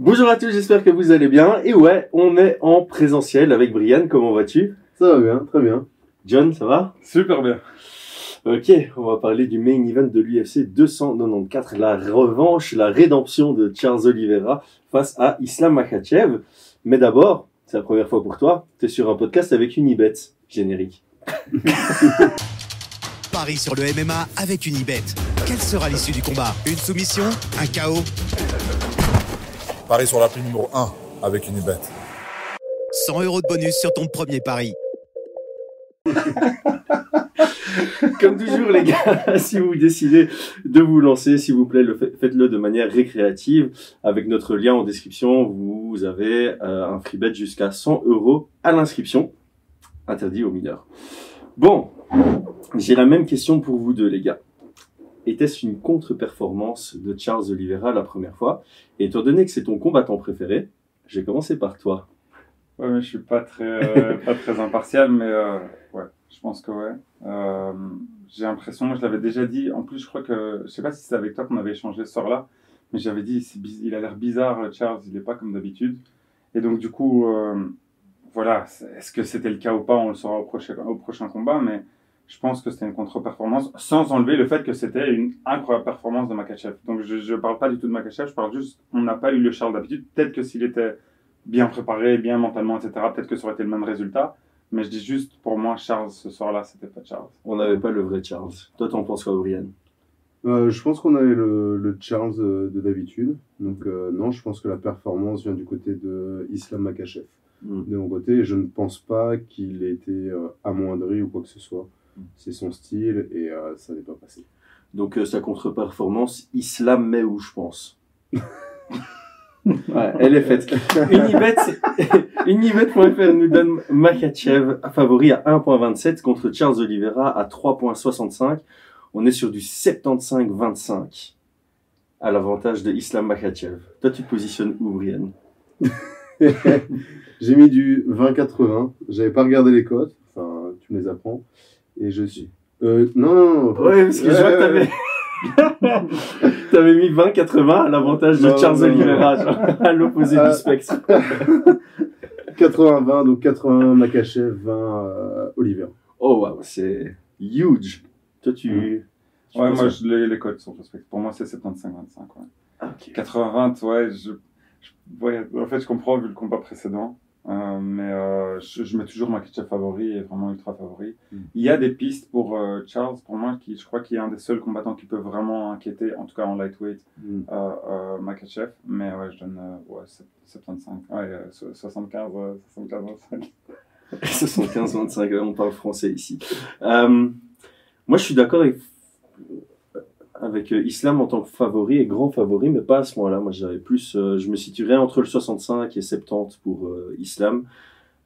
Bonjour à tous, j'espère que vous allez bien. Et ouais, on est en présentiel avec Brian, comment vas-tu? Ça va bien, très bien. John, ça va? Super bien. Ok, on va parler du main event de l'UFC 294, la revanche, la rédemption de Charles Oliveira face à Islam Makhachev. Mais d'abord, c'est la première fois pour toi, tu es sur un podcast avec Unibet, générique. Paris sur le MMA avec Unibet. Quelle sera l'issue du combat? Une soumission? Un chaos? Paris sur l'appli numéro 1 avec Unibet. 100 euros de bonus sur ton premier pari. Comme toujours, les gars, si vous décidez de vous lancer, s'il vous plaît, le fait- faites-le de manière récréative. Avec notre lien en description, vous avez euh, un free bet jusqu'à 100 euros à l'inscription. Interdit aux mineurs. Bon, j'ai la même question pour vous deux, les gars. Était-ce une contre-performance de Charles Oliveira la première fois Et étant donné que c'est ton combattant préféré, je vais commencer par toi. Ouais, mais je suis pas très, euh, pas très impartial, mais euh, ouais, je pense que ouais. Euh, j'ai l'impression, je l'avais déjà dit. En plus, je crois que, je sais pas si c'est avec toi qu'on avait échangé ce soir-là, mais j'avais dit, il a l'air bizarre, Charles, il est pas comme d'habitude. Et donc, du coup, voilà, est-ce que c'était le cas ou pas, on le saura au prochain, au prochain combat, mais je pense que c'était une contre-performance, sans enlever le fait que c'était une incroyable performance de Makachev. Donc, je, je parle pas du tout de Makachev, je parle juste, on n'a pas eu le Charles d'habitude. Peut-être que s'il était bien préparé, bien mentalement, etc., peut-être que ça aurait été le même résultat. Mais je dis juste, pour moi, Charles, ce soir-là, c'était pas Charles. On n'avait pas le vrai Charles. Toi, t'en penses quoi, Brian? Euh, je pense qu'on avait le, le Charles euh, de d'habitude. Donc euh, non, je pense que la performance vient du côté de Islam Makachev. Hmm. De mon côté, je ne pense pas qu'il ait été euh, amoindri ou quoi que ce soit. C'est son style et euh, ça n'est pas passé. Donc euh, sa contre-performance, Islam met où je pense. ouais, elle est faite. Unibet, Unibet.fr nous donne Makachev favori à 1.27 contre Charles Oliveira à 3.65. On est sur du 75-25 à l'avantage de Islam Makachev. Toi, tu te positionnes où, Brian? J'ai mis du 20-80. J'avais pas regardé les cotes. Enfin, tu me les apprends. Et je suis. Euh, non, non, non. Ouais, parce que je vois que t'avais... T'avais mis 20-80 à l'avantage de Non, Charles non, non. Oliveira, genre, à l'opposé du spectre. 80-20, donc 80 Makachev, 20 euh, Oliver. Oh wow, c'est huge. Toi, tu. tu Ouais, moi, je, les, les codes sont respectés. Pour moi, c'est 75-25. Ouais. Ah, ok. 80-20, ouais, je, je- ouais, en fait, je comprends vu le combat précédent. Euh, mais euh, je, je mets toujours Makachev favori et vraiment ultra favori. Mm. Il y a des pistes pour euh, Charles, pour moi, qui je crois qu'il est un des seuls combattants qui peut vraiment inquiéter, en tout cas en lightweight, Mm. Makachev. Mais ouais, je donne ouais, 75, ouais, euh, so- 75, euh, 75, 25. 75-25, on parle français ici. Moi, je suis d'accord avec, avec euh, Islam en tant que favori et grand favori, mais pas à ce moment-là. Moi, j'avais plus, euh, je me situerais entre le 65 et 70 pour euh, Islam.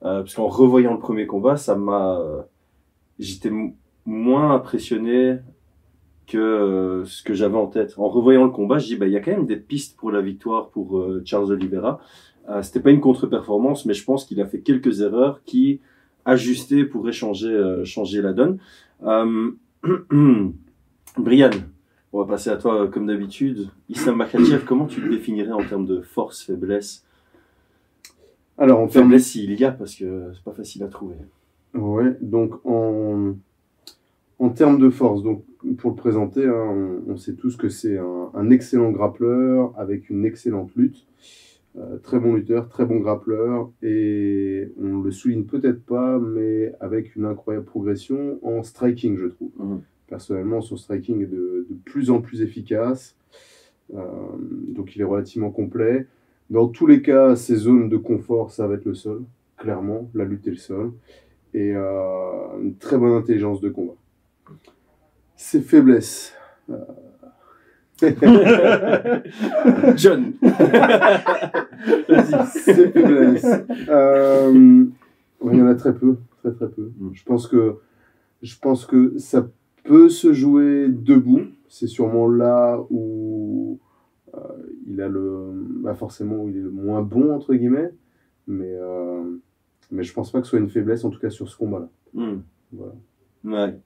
Euh, parce qu'en revoyant le premier combat, ça m'a, euh, j'étais moins impressionné que euh, ce que j'avais en tête. En revoyant le combat, je dis, bah, il y a quand même des pistes pour la victoire pour Charles Oliveira. C'était pas une contre-performance, mais je pense qu'il a fait quelques erreurs qui, ajustées, pourraient changer, changer la donne. Brian, on va passer à toi euh, comme d'habitude. Islam Makhachev, comment tu le définirais en termes de force, faiblesse? Alors, en Faiblesse s'il y a, parce que c'est pas facile à trouver. Ouais, donc en, en termes de force, donc pour le présenter, hein, on, on sait tous que c'est un, un excellent grappleur avec une excellente lutte. Euh, très bon lutteur, très bon grappleur, et on le souligne peut-être pas, mais avec une incroyable progression en striking, je trouve. Mhm. Personnellement, son striking est de, de plus en plus efficace, Euh, donc il est relativement complet. Dans tous les cas, ses zones de confort, ça va être le sol, clairement, la lutte et le sol et euh, une très bonne intelligence de combat. Ses faiblesses. euh, John. Ses faiblesses. Il y en a très peu, très très peu. Mm. Je pense que je pense que ça peut se jouer debout. C'est sûrement là où euh, il a le, bah forcément où il est le moins bon entre guillemets. Mais euh, mais je pense pas que ce soit une faiblesse en tout cas sur ce combat-là. Hmm. Voilà. Ouais.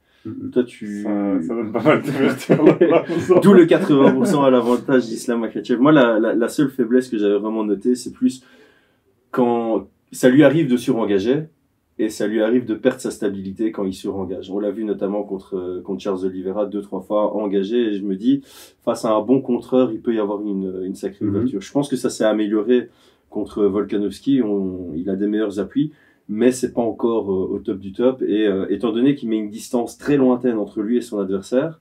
Toi, tu. Ça, ça donne pas mal d'ouverture. D'où le 80% à l'avantage d'Islam Makachev. Moi, la, la, la seule faiblesse que j'avais vraiment notée, c'est plus quand ça lui arrive de surengager et ça lui arrive de perdre sa stabilité quand il surengage. On l'a vu notamment contre, euh, contre Charles Oliveira deux, trois fois engagé et je me dis, face à un bon contreur, il peut y avoir une, une sacrée Mhm. ouverture. Je pense que ça s'est amélioré contre Volkanovski. On, il a des meilleurs appuis, mais c'est pas encore euh, au top du top. Et euh, étant donné qu'il met une distance très lointaine entre lui et son adversaire,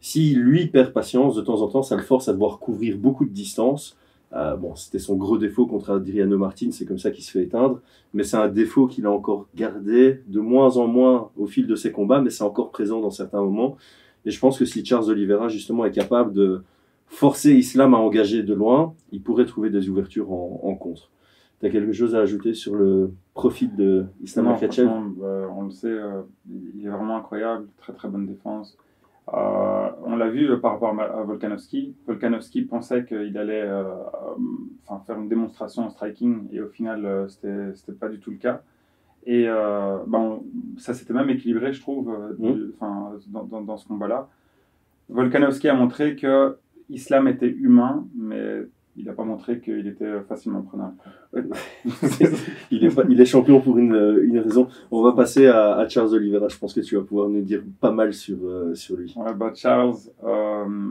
si lui perd patience, de temps en temps, ça le force à devoir couvrir beaucoup de distance. Euh, bon, c'était son gros défaut contre Adriano Martin, c'est comme ça qu'il se fait éteindre. Mais c'est un défaut qu'il a encore gardé de moins en moins au fil de ses combats, mais c'est encore présent dans certains moments. Et je pense que si Charles Oliveira, justement, est capable de forcer Islam à engager de loin, il pourrait trouver des ouvertures en, en contre. T'as quelque chose à ajouter sur le profil de Islam Non, euh, on le sait, euh, il est vraiment incroyable, très très bonne défense. Euh, on l'a vu euh, par rapport à Volkanovski. Volkanovski pensait qu'il allait euh, enfin, faire une démonstration en striking et au final, euh, c'était c'était pas du tout le cas. Et ben, ça s'était même équilibré, je trouve, du- enfin, dans, dans, dans ce combat-là. Volkanovski a montré que Islam était humain, mais il n'a pas montré qu'il était facilement prenable. il, est, pas- il est champion pour une, euh, une raison. On va passer à, à Charles Oliveira. Je pense que tu vas pouvoir nous dire pas mal sur, euh, sur lui. Ouais, bah, Charles, euh,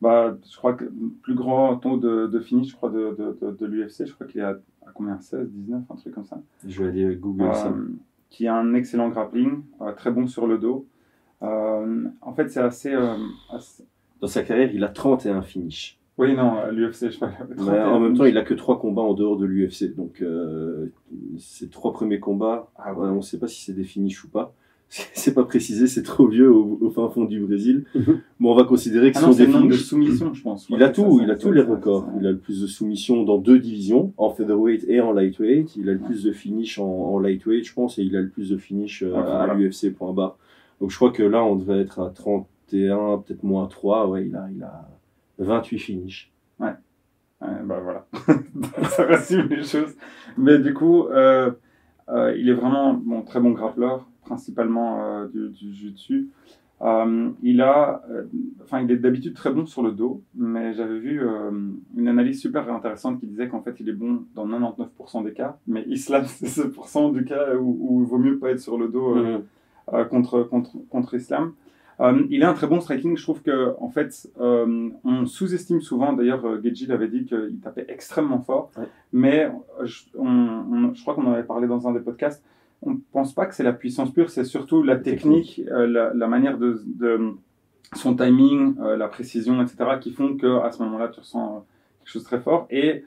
bah, je crois que le plus grand taux de, de finish je crois, de, de, l'UFC, je crois qu'il est à, à combien? 16, 19, un truc comme ça. Je vais aller Google ça. Euh, qui a un excellent grappling, euh, très bon sur le dos. Euh, en fait, c'est assez, euh, assez- Dans sa carrière, il a 31 finishes. Oui, non, à l'UFC, je sais pas. Mais en 31 même temps, il a que trois combats en dehors de l'UFC. Donc, euh, ses trois premiers combats, Ah ouais, on ne sait pas si c'est des finishes ou pas. C'est pas précisé, c'est trop vieux au, au fin fond du Brésil. Mais on va considérer que Ah ce non, sont c'est des nombre de finishes. soumissions, je pense. Il a tout, ça, il a tous les records. Il a le plus de soumissions dans deux divisions, en featherweight et en lightweight. Il a le plus de finish en, en lightweight, je pense, et il a le plus de finish euh, à l'UFC point barre. Donc je crois que là, on devrait être à 31, peut-être moins 3. Ouais, il a, il a 28 finishes. Ouais, bah voilà, ça résume les choses. Mais du coup, euh, euh, il est vraiment bon, très bon grappleur, principalement euh, du, du. Euh, il a, enfin, il est d'habitude très bon sur le dos, mais j'avais vu une analyse super intéressante qui disait qu'en fait, il est bon dans 99% des cas, mais Islam, c'est ce pourcent du cas où, où il vaut mieux pas être sur le dos euh, contre, contre, contre Islam. Euh, il a un très bon striking. Je trouve que en fait, euh, on sous-estime souvent. D'ailleurs, euh, Geji l'avait dit qu'il tapait extrêmement fort. Ouais. Mais je, on- on- je crois qu'on en avait parlé dans un des podcasts. On ne pense pas que c'est la puissance pure. C'est surtout la technique, euh, la, la manière de, de son timing, la précision, etc., qui font que à ce moment-là, tu ressens quelque chose de très fort. Et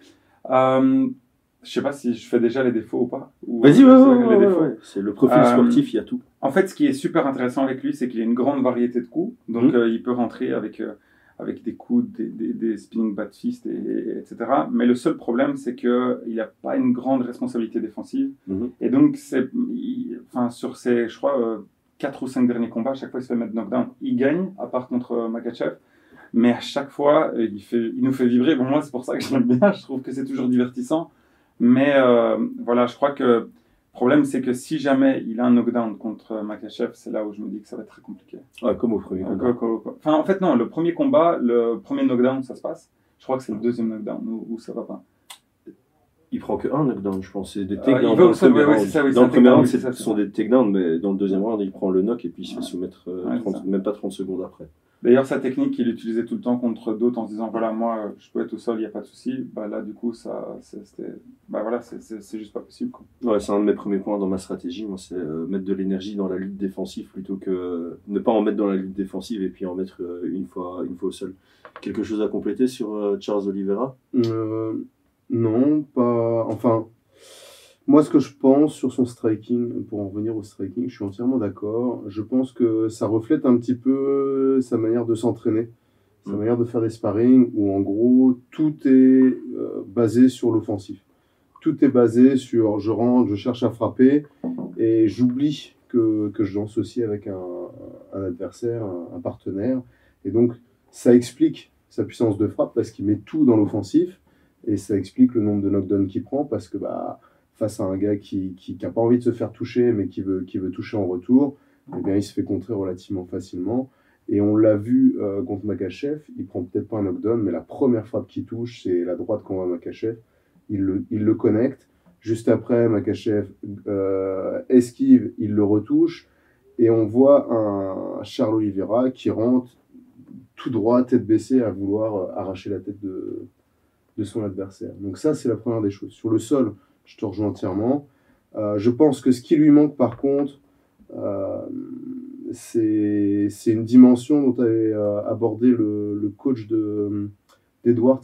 je sais pas si je fais déjà les défauts ou pas. Vas-y, ouais. C'est le profil Euh, sportif, il y a tout. En fait, ce qui est super intéressant avec lui, c'est qu'il a une grande variété de coups. Donc, Mhm. euh, il peut rentrer avec, euh, avec des coups, des, des, des spinning bat fist, et, et- etc. Mais le seul problème, c'est qu'il n'a pas une grande responsabilité défensive. Mhm. Et donc, c'est, il- enfin, sur ses, je crois, euh, 4 ou 5 derniers combats, à chaque fois, il se fait mettre knockdown. Il gagne, à part contre Makachev. Mais à chaque fois, il, fait, il nous fait vibrer. Bon, moi, c'est pour ça que je l'aime bien. Je trouve que c'est toujours divertissant. Mais euh, voilà, je crois que le problème, c'est que si jamais il a un knockdown contre Makachev, c'est là où je me dis que ça va être très compliqué. Ouais, comme au premier Donc, combat. quoi- quoi- Enfin, en fait, non, le premier combat, le premier knockdown, ça se passe. Je crois que c'est le deuxième knockdown où, où ça va pas. Il prend que un knockdown, je pense. C'est des Euh, takedowns. dans le premier ouais, ouais, round. ce sont des takedowns, mais dans le deuxième round, il prend le knock et puis il se fait soumettre euh, Ouais, 30 c'est ça. même pas 30 secondes après. D'ailleurs, sa technique qu'il utilisait tout le temps contre d'autres en se disant voilà, moi, je peux être au sol, il n'y a pas de souci. Bah, là, du coup, ça, c'est- c'était. Bah voilà, c'est- juste pas possible. Quoi. Ouais, c'est un de mes premiers points dans ma stratégie. Moi, c'est euh, mettre de l'énergie dans la lutte défensive plutôt que euh, ne pas en mettre dans la lutte défensive et puis en mettre euh, une fois, une fois au sol. Quelque chose à compléter sur euh, Charles Oliveira? Euh, non, pas. Enfin, moi, ce que je pense sur son striking, pour en revenir au striking, je suis entièrement d'accord. Je pense que ça reflète un petit peu sa manière de s'entraîner, sa Mm. manière de faire des sparring, où en gros, tout est euh, basé sur l'offensif. Tout est basé sur je rentre, je cherche à frapper, et j'oublie que, que je lance aussi avec un, un adversaire, un, un partenaire. Et donc, ça explique sa puissance de frappe parce qu'il met tout dans l'offensif. Et ça explique le nombre de knockdowns qu'il prend parce que bah, face à un gars qui n'a pas envie de se faire toucher mais qui veut, qui veut toucher en retour, eh bien, il se fait contrer relativement facilement. Et on l'a vu euh, contre Makachev, il prend peut-être pas un knockdown, mais la première frappe qui touche, c'est la droite qu'on voit Makachev. Il le, il le connecte. Juste après, Makachev euh, esquive, il le retouche. Et on voit un Charles Oliveira qui rentre tout droit, tête baissée, à vouloir euh, arracher la tête de, de son adversaire. Donc ça, c'est la première des choses. Sur le sol, je te rejoins entièrement. Euh, je pense que ce qui lui manque, par contre, euh, c'est une dimension dont avait euh, abordé le, le coach de d'Edwards,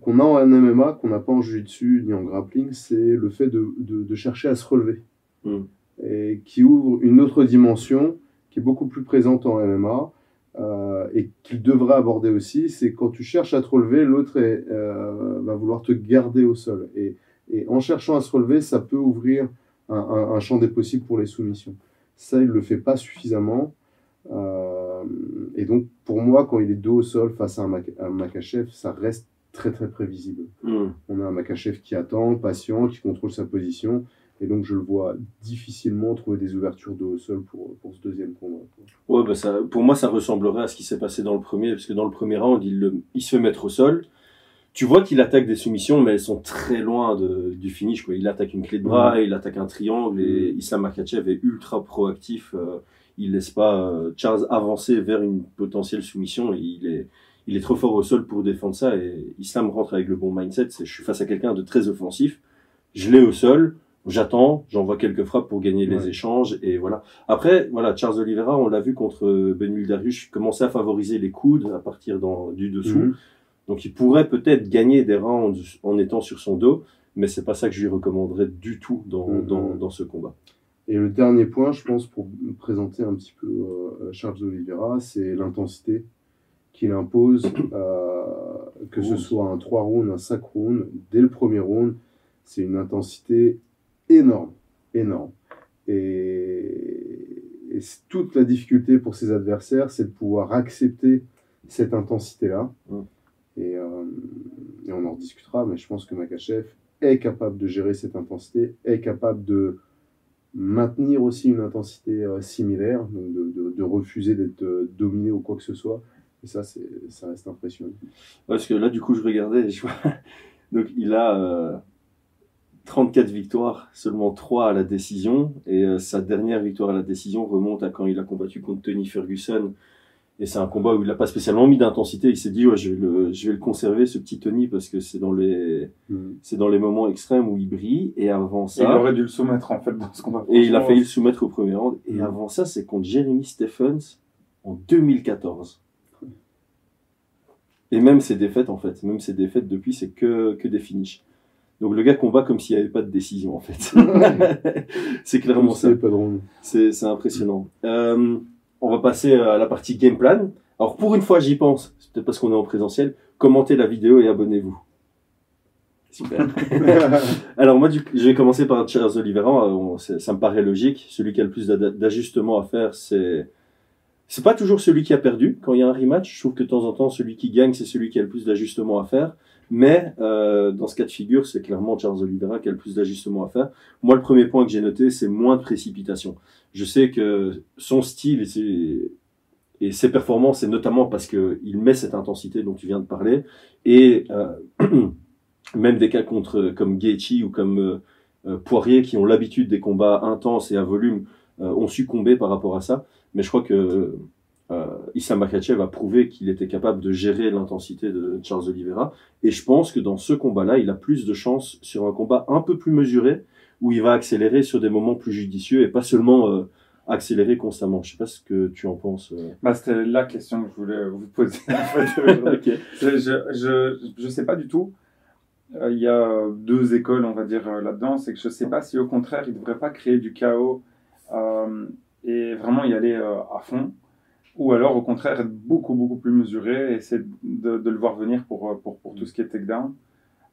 qu'on a en MMA, qu'on n'a pas en jiu-jitsu ni en grappling, c'est le fait de, de, de chercher à se relever. Mm. Et qui ouvre une autre dimension qui est beaucoup plus présente en MMA euh, et qu'il devrait aborder aussi, c'est quand tu cherches à te relever, l'autre euh, va vouloir te garder au sol. Et, et en cherchant à se relever, ça peut ouvrir un, un, un champ des possibles pour les soumissions. Ça, il le fait pas suffisamment. Euh, et donc, pour moi, quand il est dos au sol face à un, Mak- un Makachev, ça reste très très prévisible. Mm. On a un Makachev qui attend, patient, qui contrôle sa position. Et donc, je le vois difficilement trouver des ouvertures dos au sol pour, pour ce deuxième combat. Ouais, bah ça, pour moi, ça ressemblerait à ce qui s'est passé dans le premier, parce que dans le premier round, il, le- il se fait mettre au sol. Tu vois qu'il attaque des soumissions, mais elles sont très loin de, du finish. Quoi. Il attaque une clé de bras, il attaque un triangle, et Issam Makhachev est ultra proactif. euh, il laisse pas euh, Charles avancer vers une potentielle soumission. Et il est, il est trop fort au sol pour défendre ça. Et Islam rentre avec le bon mindset. Je suis face à quelqu'un de très offensif. Je l'ai au sol. J'attends, j'envoie quelques frappes pour gagner les échanges et voilà. Après, voilà, Charles Oliveira, on l'a vu contre Ben Dariush, commençait à favoriser les coudes à partir dans, du dessous. Mhm. Donc il pourrait peut-être gagner des rounds en étant sur son dos, mais c'est pas ça que je lui recommanderais du tout dans, Mhm. dans, dans ce combat. Et le dernier point, je pense, pour me présenter un petit peu euh, Charles Oliveira, c'est l'intensité qu'il impose, euh, que ce soit un 3 rounds, un 5 rounds, dès le premier round, c'est une intensité énorme, énorme. Et, toute la difficulté pour ses adversaires, c'est de pouvoir accepter cette intensité-là. Mm. Et, euh, et on en discutera, mais je pense que Makachev est capable de gérer cette intensité, est capable de maintenir aussi une intensité euh, similaire, donc de, de, de refuser d'être euh, dominé ou quoi que ce soit. Et ça, ça reste impressionnant. Parce que là, du coup, je regardais, je vois, donc il a 34 victoires, seulement 3 à la décision, et euh, sa dernière victoire à la décision remonte à quand il a combattu contre Tony Ferguson. Et c'est un combat où il n'a pas spécialement mis d'intensité. Il s'est dit, ouais, je vais, le, je vais le conserver, ce petit Tony, parce que c'est dans les, c'est dans les moments extrêmes où il brille. Et avant Il ça, aurait dû le soumettre en fait dans ce combat. et il a failli le soumettre au premier round. Et Mm. avant ça, c'est contre Jeremy Stephens en 2014. Et même ses défaites, en fait, même ses défaites depuis, c'est que, que des finishes. Donc le gars combat comme s'il n'y avait pas de décision, en fait. c'est clairement ça. C'est impressionnant. Euh, on va passer à la partie game plan. Alors pour une fois, j'y pense. C'est peut-être parce qu'on est en présentiel. Commentez la vidéo et abonnez-vous. Super. Alors moi, du, je vais commencer par Charles Oliveira. Euh, Ça me paraît logique. Celui qui a le plus d'ajustements à faire, c'est c'est pas toujours celui qui a perdu. Quand il y a un rematch, je trouve que de temps en temps, celui qui gagne, c'est celui qui a le plus d'ajustements à faire. Mais euh, dans ce cas de figure, c'est clairement Charles Oliveira qui a le plus d'ajustements à faire. Moi, le premier point que j'ai noté, c'est moins de précipitation. Je sais que son style et ses, performances, c'est notamment parce que il met cette intensité dont tu viens de parler. Et euh, même des cas contre comme Gaethje ou comme euh, Poirier qui ont l'habitude des combats intenses et à volume euh, ont succombé par rapport à ça. Mais je crois que euh, Issa Makhachev a prouvé qu'il était capable de gérer l'intensité de Charles Oliveira. Et je pense que dans ce combat-là, il a plus de chances sur un combat un peu plus mesuré, où il va accélérer sur des moments plus judicieux et pas seulement euh, accélérer constamment. Je sais pas ce que tu en penses. euh. Bah, c'était la question que je voulais vous poser. je, je, je sais pas du tout. Euh, Il y a deux écoles, on va dire, là-dedans. C'est que je sais pas si au contraire, il devrait pas créer du chaos et vraiment y aller euh, à fond. Ou alors, au contraire, être beaucoup, beaucoup plus mesuré et essayer de, le voir venir pour, euh, pour, pour tout ce qui est takedown.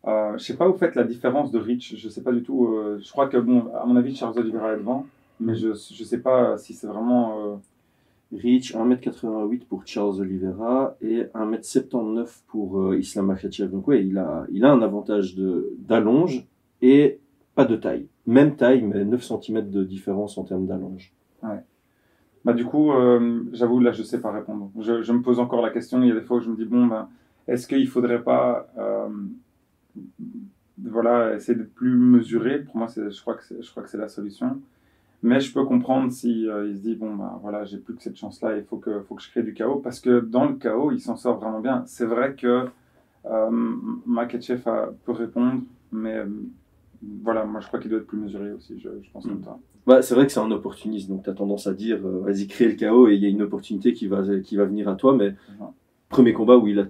Euh, je sais pas où faites la différence de reach. Je sais pas du tout. euh, je crois que, bon, à mon avis, Charles Oliveira est devant. Mais je, je sais pas si c'est vraiment. euh, Reach 1m88 pour Charles Oliveira et 1m79 pour Islam Makhachev. Donc ouais, il a, il a un avantage d'allonge et pas de taille. Même taille, mais 9 cm de différence en termes d'allonge. Bah, du coup, euh, j'avoue, là, je sais pas répondre. Je, me pose encore la question. Il y a des fois où je me dis, bon, ben, est-ce qu'il faudrait pas, euh, voilà, essayer d'être plus mesuré Pour moi, je crois que c'est, la solution. Mais je peux comprendre si euh, se dit, bon, ben, voilà, j'ai plus que cette chance-là, il faut que, faut que je crée du chaos. Parce que dans le chaos, il s'en sort vraiment bien. C'est vrai que euh, peut répondre, mais voilà, moi, je crois qu'il doit être plus mesuré aussi. Je, je pense Mm. comme ça. Bah, c'est vrai que c'est un opportuniste, donc tu as tendance à dire euh, vas-y, crée le chaos et il y a une opportunité qui va, qui va venir à toi. Mais premier combat où il a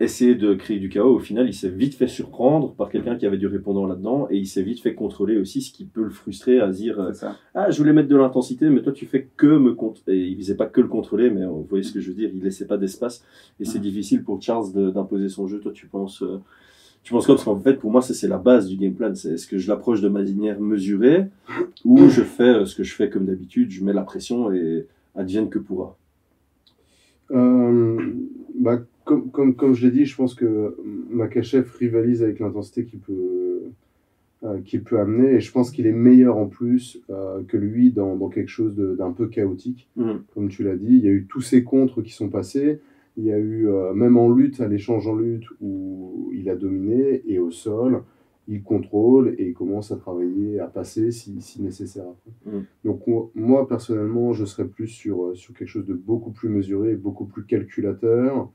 essayé de créer du chaos, au final, il s'est vite fait surprendre par quelqu'un qui avait du répondant là-dedans et il s'est vite fait contrôler aussi, ce qui peut le frustrer à dire euh, ah, je voulais mettre de l'intensité, mais toi, tu fais que me compte. Et il faisait pas que le contrôler, mais euh, vous voyez ce que je veux dire, il laissait pas d'espace et c'est Mhm. difficile pour Charles d'imposer son jeu. Toi, tu penses. euh, tu penses quoi? Parce qu'en fait, pour moi, ça c'est la base du game plan. C'est est-ce que je l'approche de manière mesurée ou je fais euh, ce que je fais comme d'habitude, je mets la pression et advienne que pourra? Euh, bah, comme, comme, comme je l'ai dit, je pense que Makachev rivalise avec l'intensité qu'il peut, euh, qu'il peut amener. Et je pense qu'il est meilleur en plus euh, que lui dans, dans quelque chose d'un peu chaotique. Mhm. Comme tu l'as dit, il y a eu tous ces contres qui sont passés. Il y a eu, euh, même en lutte, à l'échange en lutte, où il a dominé. Et au sol, il contrôle et il commence à travailler, à passer si, si nécessaire. Mhm. Donc moi- moi, personnellement, je serais plus sur, euh, sur quelque chose de beaucoup plus mesuré, beaucoup plus calculateur.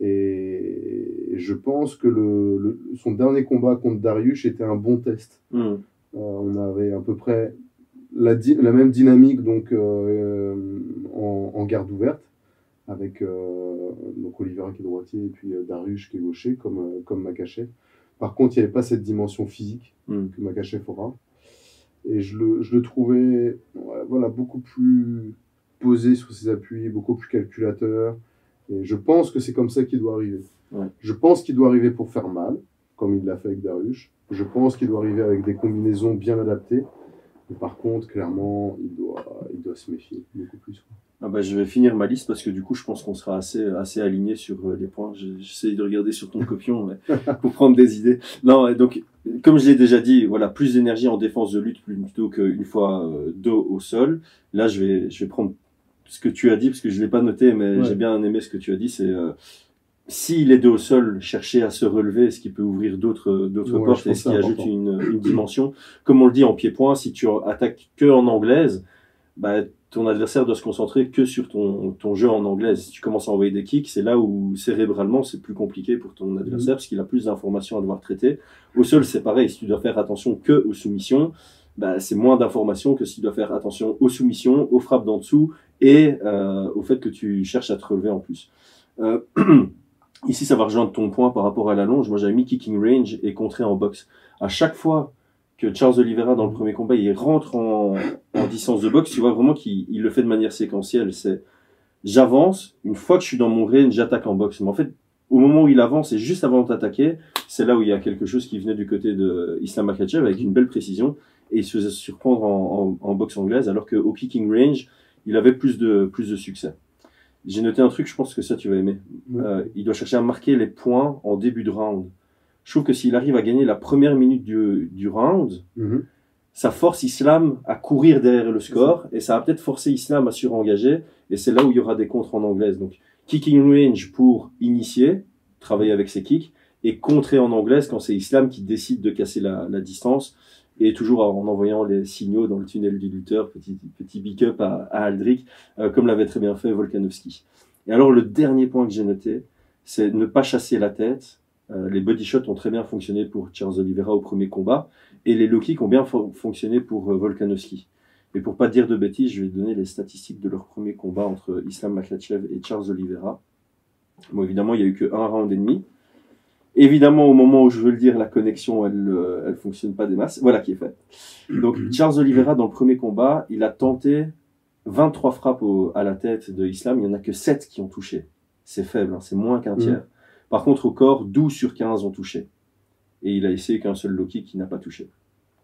Et je pense que le, le- son dernier combat contre Darius était un bon test. Mhm. Euh, on avait à peu près la, di- la même dynamique donc, euh, en, en garde ouverte, avec euh, donc Oliveira qui est droitier et puis euh, Darius qui est gaucher, comme, euh, comme Makachev. Par contre, il n'y avait pas cette dimension physique Mhm. que Makachev aura. Et je le, je le trouvais voilà, beaucoup plus posé sur ses appuis, beaucoup plus calculateur. Et je pense que c'est comme ça qu'il doit arriver. Ouais. Je pense qu'il doit arriver pour faire mal, comme il l'a fait avec Darius. Je pense qu'il doit arriver avec des combinaisons bien adaptées. Mais par contre, clairement, il doit, il doit se méfier beaucoup plus. Ah bah, je vais finir ma liste parce que du coup, je pense qu'on sera assez, assez aligné sur euh, les points. Je- J'essaie de regarder sur ton copion mais, pour prendre des idées. Non, donc, comme je l'ai déjà dit, voilà, plus d'énergie en défense de lutte plutôt qu'une fois euh, dos au sol. Là, je vais, je vais prendre ce que tu as dit parce que je l'ai pas noté, mais Ouais. j'ai bien aimé ce que tu as dit. C'est euh, s'il est dos au sol, chercher à se relever, ce qui peut ouvrir d'autres d'autres Ouais, portes et ce qui ajoute une, une dimension. Comme on le dit en pied-point, si tu attaques que en anglaise, bah, ton adversaire doit se concentrer que sur ton, ton jeu en anglaise. Si tu commences à envoyer des kicks, c'est là où cérébralement c'est plus compliqué pour ton adversaire parce qu'il a plus d'informations à devoir traiter. Au sol, c'est pareil. Si tu dois faire attention que aux soumissions, bah, c'est moins d'informations que si tu dois faire attention aux soumissions, aux frappes d'en dessous et euh, au fait que tu cherches à te relever en plus. Euh, ici, ça va rejoindre ton point par rapport à la longe. Moi, j'avais mis kicking range et contré en boxe. À chaque fois que Charles Oliveira, dans le premier combat, il rentre en, distance de boxe, tu vois vraiment qu'il il le fait de manière séquentielle. C'est j'avance, une fois que je suis dans mon range, j'attaque en boxe. Mais en fait, au moment où il avance et juste avant d'attaquer, c'est là où il y a quelque chose qui venait du côté de Islam avec une belle précision et il se faisait surprendre en, en, en boxe anglaise alors qu'au kicking range, il avait plus de, plus de succès. J'ai noté un truc, je pense que ça tu vas aimer. Euh, il doit chercher à marquer les points en début de round. Je trouve que s'il arrive à gagner la première minute du, du round, Mhm. ça force Islam à courir derrière le score et ça va peut-être forcer Islam à surengager et c'est là où il y aura des contres en anglaise. Donc kicking range pour initier, travailler avec ses kicks et contrer en anglaise quand c'est Islam qui décide de casser la, la distance et toujours en envoyant les signaux dans le tunnel du lutteur, petit, petit big up à, à Aldrich, euh, comme l'avait très bien fait Volkanovski. Et alors le dernier point que j'ai noté, c'est ne pas chasser la tête. Euh, les body shots ont très bien fonctionné pour Charles Oliveira au premier combat et les low kicks ont bien fo- fonctionné pour euh, Volkanovski. Et pour pas dire de bêtises, je vais donner les statistiques de leur premier combat entre Islam Makhachev et Charles Oliveira. Bon, évidemment, il y a eu que un round et demi. Évidemment, au moment où je veux le dire, la connexion, elle, euh, elle fonctionne pas des masses. Voilà qui est fait. Donc, Charles Oliveira, dans le premier combat, il a tenté 23 frappes au- à la tête de Islam. Il y en a que 7 qui ont touché. C'est faible, hein, c'est moins qu'un tiers. Par contre, au corps, 12 sur 15 ont touché. Et il a essayé qu'un seul low kick qui n'a pas touché.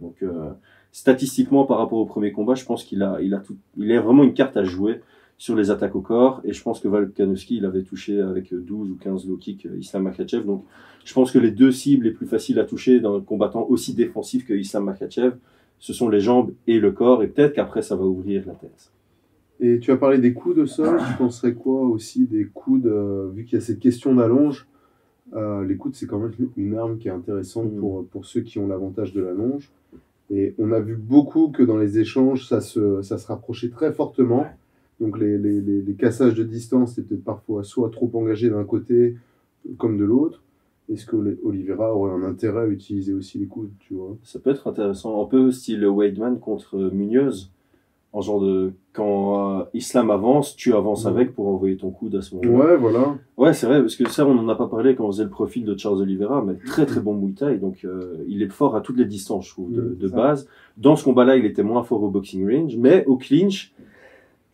Donc, euh, statistiquement, par rapport au premier combat, je pense qu'il a, il a tout, il a vraiment une carte à jouer sur les attaques au corps. Et je pense que Volkanovski, il avait touché avec 12 ou 15 low kicks euh, Islam Makhachev. Donc, je pense que les deux cibles les plus faciles à toucher d'un combattant aussi défensif que Islam Makhachev, ce sont les jambes et le corps. Et peut-être qu'après, ça va ouvrir la tête. Et tu as parlé des coups de sol, tu penserais quoi aussi des coudes, euh, vu qu'il y a cette question d'allonge euh, Les coudes, c'est quand même une arme qui est intéressante Mm. pour, pour ceux qui ont l'avantage de l'allonge. Et on a vu beaucoup que dans les échanges, ça se, ça se rapprochait très fortement. Donc les, les, les, les cassages de distance, c'est peut-être parfois soit trop engagé d'un côté comme de l'autre. Est-ce que Oliveira aurait un intérêt à utiliser aussi les coudes, tu vois? Ça peut être intéressant. Un peu style Weidman contre Munoz. En genre de. Quand euh, Islam avance, tu avances avec pour envoyer ton coude à ce moment-là. Ouais, voilà. Ouais, c'est vrai, parce que ça, on n'en a pas parlé quand on faisait le profil de Charles Oliveira, mais très très bon Muay Thai, donc euh, il est fort à toutes les distances, je trouve, de, Mm, de base. Dans ce combat-là, il était moins fort au boxing range, mais au clinch,